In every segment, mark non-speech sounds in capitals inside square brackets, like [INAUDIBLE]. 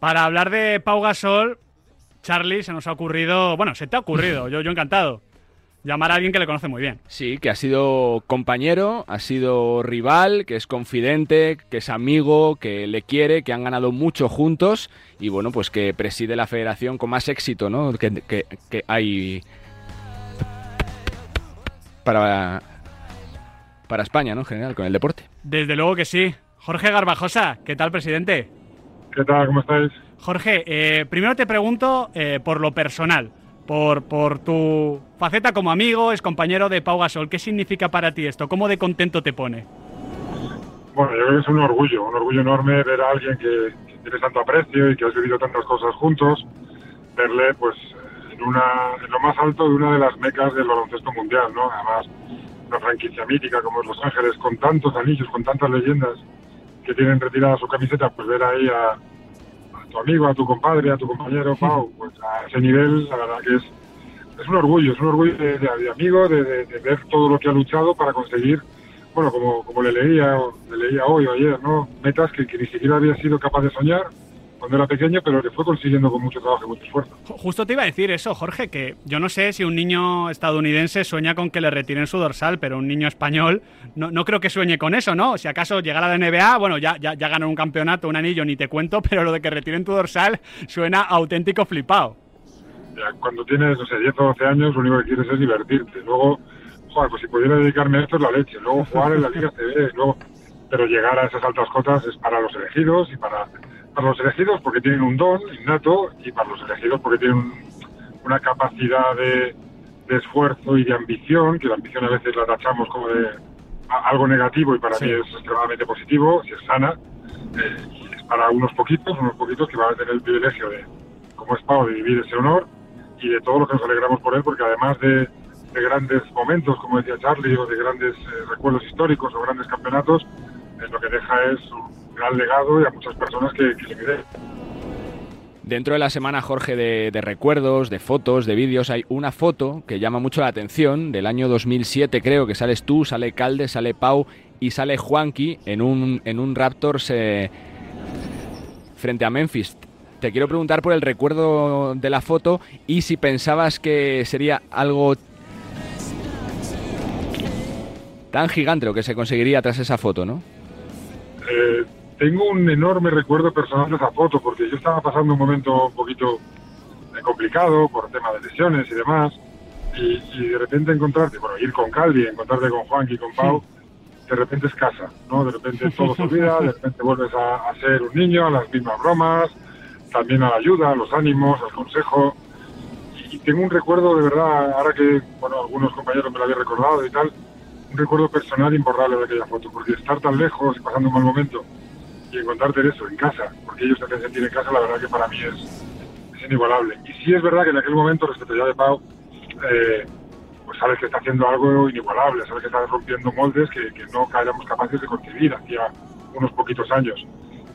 Para hablar de Pau Gasol, Charlie, se nos ha ocurrido, bueno, se te ha ocurrido, yo, yo encantado, llamar a alguien que le conoce muy bien. Sí, que ha sido compañero, ha sido rival, que es confidente, que es amigo, que le quiere, que han ganado mucho juntos y bueno, pues que preside la federación con más éxito, ¿no? Que, que- que hay para, para España, ¿no? En general, con el deporte. Desde luego que sí. Jorge Garbajosa, ¿qué tal, presidente? ¿Qué tal? ¿Cómo estáis? Jorge, eh, primero te pregunto eh, por lo personal, por, por tu faceta como amigo, es compañero de Pau Gasol. ¿Qué significa para ti esto? ¿Cómo de contento te pone? Bueno, yo creo que es un orgullo, un orgullo enorme ver a alguien que, que tienes tanto aprecio y que has vivido tantas cosas juntos, verle pues en, una, en lo más alto de una de las mecas del baloncesto mundial, ¿no? Además, una franquicia mítica como es Los Ángeles, con tantos anillos, con tantas leyendas que tienen retirada su camiseta, pues ver ahí a tu amigo, a tu compadre, a tu compañero [LAUGHS] Pau, pues a ese nivel, la verdad que es, es un orgullo, es un orgullo de, de- de amigo, de, de- ver todo lo que ha luchado para conseguir, bueno, como, como le leía, o le leía hoy o ayer, ¿no? Metas que, que ni siquiera había sido capaz de soñar cuando era pequeño, pero que fue consiguiendo con mucho trabajo y mucho esfuerzo. Ju- Justo te iba a decir eso, Jorge, que yo no sé si un niño estadounidense sueña con que le retiren su dorsal, pero un niño español no, no creo que sueñe con eso, ¿no? Si acaso llegara a la NBA, bueno, ya, ya, ya un campeonato, un anillo, ni te cuento, [LAUGHS] pero lo de que retiren tu dorsal suena auténtico flipado. Ya, cuando tienes, no sé, 10 o 12 años, lo único que quieres es divertirte. Luego, joder, pues si pudiera dedicarme a esto es la leche. Luego jugar en la Liga CB, luego... Pero llegar a esas altas cotas es para los elegidos y para, para los elegidos porque tienen un don innato y para los elegidos porque tienen un- una capacidad de, de esfuerzo y de ambición, que la ambición a veces la tachamos como de algo negativo y para Sí. mí es extremadamente positivo, si es sana, eh, y es para unos poquitos, unos poquitos que van a tener el privilegio de, como es Pau, de vivir ese honor y de todo lo que nos alegramos por él, porque además de, de grandes momentos, como decía Charlie, o de grandes eh, recuerdos históricos o grandes campeonatos, eh, lo que deja es un gran legado y a muchas personas que, que le queden. Dentro de la semana, Jorge, de, de recuerdos, de fotos, de vídeos, hay una foto que llama mucho la atención, del año 2007 creo, que sales tú, sale Calde, sale Pau y sale Juanqui en un, en un Raptors eh, frente a Memphis. Te quiero preguntar por el recuerdo de la foto y si pensabas que sería algo tan gigante lo que se conseguiría tras esa foto, ¿no? Eh, tengo un enorme recuerdo personal de esa foto, porque yo estaba pasando un momento un poquito eh, complicado por tema de lesiones y demás, y, y de repente encontrarte, bueno, ir con Caldi, encontrarte con Juanqui, con Pau, de repente es casa, ¿no? De repente todo se olvida, [LAUGHS] de repente vuelves a, a ser un niño, a las mismas bromas, también a la ayuda, a los ánimos, al consejo. Y tengo un recuerdo de verdad, ahora que, bueno, algunos compañeros me lo habían recordado y tal, un recuerdo personal imborrable de aquella foto, porque estar tan lejos y pasando un mal momento y encontrarte eso en casa, porque ellos te hacen sentir en casa, la verdad que para mí es, es inigualable. Y sí es verdad que en aquel momento, respecto ya de Pau, eh, pues sabes que está haciendo algo inigualable, sabes que está rompiendo moldes que, que no éramos capaces de concebir hacía unos poquitos años.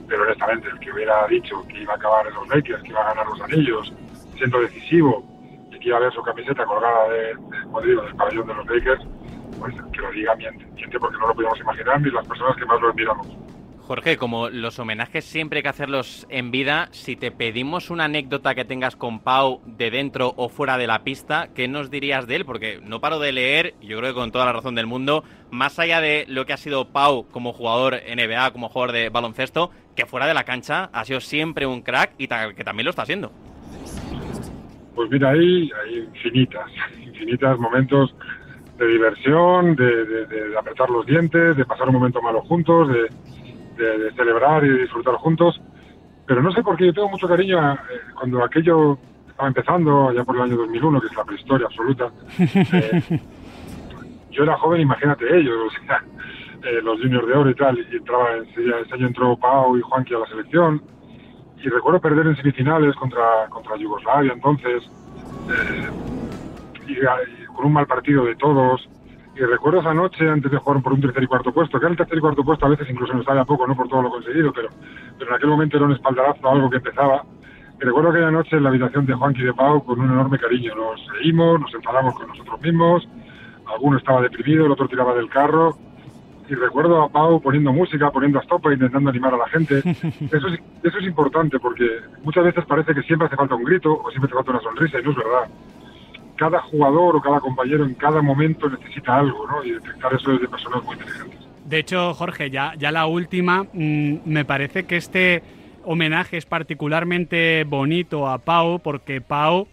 Pero honestamente, el que hubiera dicho que iba a acabar en los Lakers, que iba a ganar los anillos, siendo decisivo, y que iba a ver su camiseta colgada de, de, del pabellón de los Lakers, pues que lo diga miente, miente porque no lo podíamos imaginar ni las personas que más lo admiramos. Jorge, como los homenajes siempre hay que hacerlos en vida, si te pedimos una anécdota que tengas con Pau de dentro o fuera de la pista, ¿qué nos dirías de él? Porque no paro de leer, yo creo que con toda la razón del mundo, más allá de lo que ha sido Pau como jugador NBA, como jugador de baloncesto, que fuera de la cancha ha sido siempre un crack y que también lo está siendo. Pues mira, ahí hay infinitas, infinitas momentos de diversión, de, de- de apretar los dientes, de pasar un momento malo juntos, de, de- de celebrar y disfrutar juntos. Pero no sé por qué yo tengo mucho cariño a, eh, cuando aquello estaba empezando, ya por el año 2001, que es la prehistoria absoluta. [LAUGHS] eh, yo era joven, imagínate ellos, o sea, eh, los juniors de oro y tal, y entraba, ese año entró Pau y Juanqui a la selección, y recuerdo perder en semifinales contra, contra Yugoslavia entonces, eh, y, y con un mal partido de todos, y recuerdo esa noche antes de jugar por un tercer y cuarto puesto, que el tercer y cuarto puesto a veces incluso nos sale a poco, no por todo lo conseguido, pero, pero en aquel momento era un espaldarazo a algo que empezaba, y recuerdo aquella noche en la habitación de Juanqui de Pau con un enorme cariño, nos reímos, nos enfadamos con nosotros mismos, alguno estaba deprimido, el otro tiraba del carro, y recuerdo a Pau poniendo música, poniendo estopa, intentando animar a la gente. [LAUGHS] Eso es, eso es importante porque muchas veces parece que siempre hace falta un grito o siempre hace falta una sonrisa y no es verdad. Cada jugador o cada compañero en cada momento necesita algo, ¿no? Y detectar eso desde personas muy inteligentes. De hecho, Jorge, ya, ya la última, mm, me parece que este homenaje es particularmente bonito a Pau porque Pau,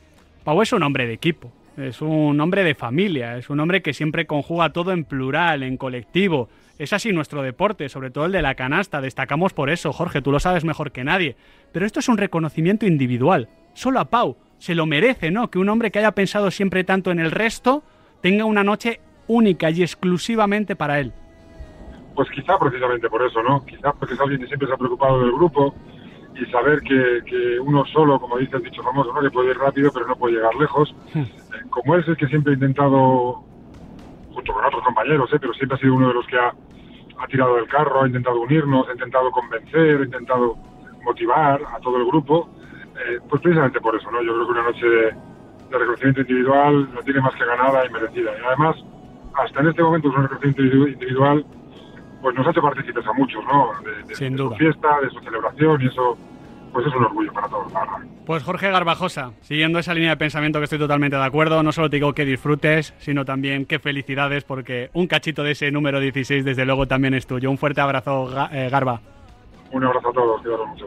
Pau es un hombre de equipo. Es un hombre de familia, es un hombre que siempre conjuga todo en plural, en colectivo. Es así nuestro deporte, sobre todo el de la canasta. Destacamos por eso, Jorge, tú lo sabes mejor que nadie. Pero esto es un reconocimiento individual. Solo a Pau se lo merece, ¿no? Que un hombre que haya pensado siempre tanto en el resto tenga una noche única y exclusivamente para él. Pues quizá precisamente por eso, ¿no? Quizá porque es alguien que siempre se ha preocupado del grupo y saber que, que uno solo, como dice el dicho famoso, ¿no? Que puede ir rápido pero no puede llegar lejos. Eh, como él es el que siempre ha intentado, junto con otros compañeros, ¿eh? pero siempre ha sido uno de los que ha, ha tirado del carro, ha intentado unirnos, ha intentado convencer, ha intentado motivar a todo el grupo, eh, pues precisamente por eso, ¿no? Yo creo que una noche de, de reconocimiento individual no tiene más que ganada y merecida. Y además, hasta en este momento es un reconocimiento individual pues nos ha hecho partícipes a muchos, ¿no? De, de, Sin de duda. su fiesta, de su celebración y eso, pues es un orgullo para todos, la verdad. Pues Jorge Garbajosa, siguiendo esa línea de pensamiento que estoy totalmente de acuerdo, no solo te digo que disfrutes, sino también que felicidades porque un cachito de ese número 16 desde luego también es tuyo. Un fuerte abrazo, eh, Garba. Un abrazo a todos, cuidaros mucho.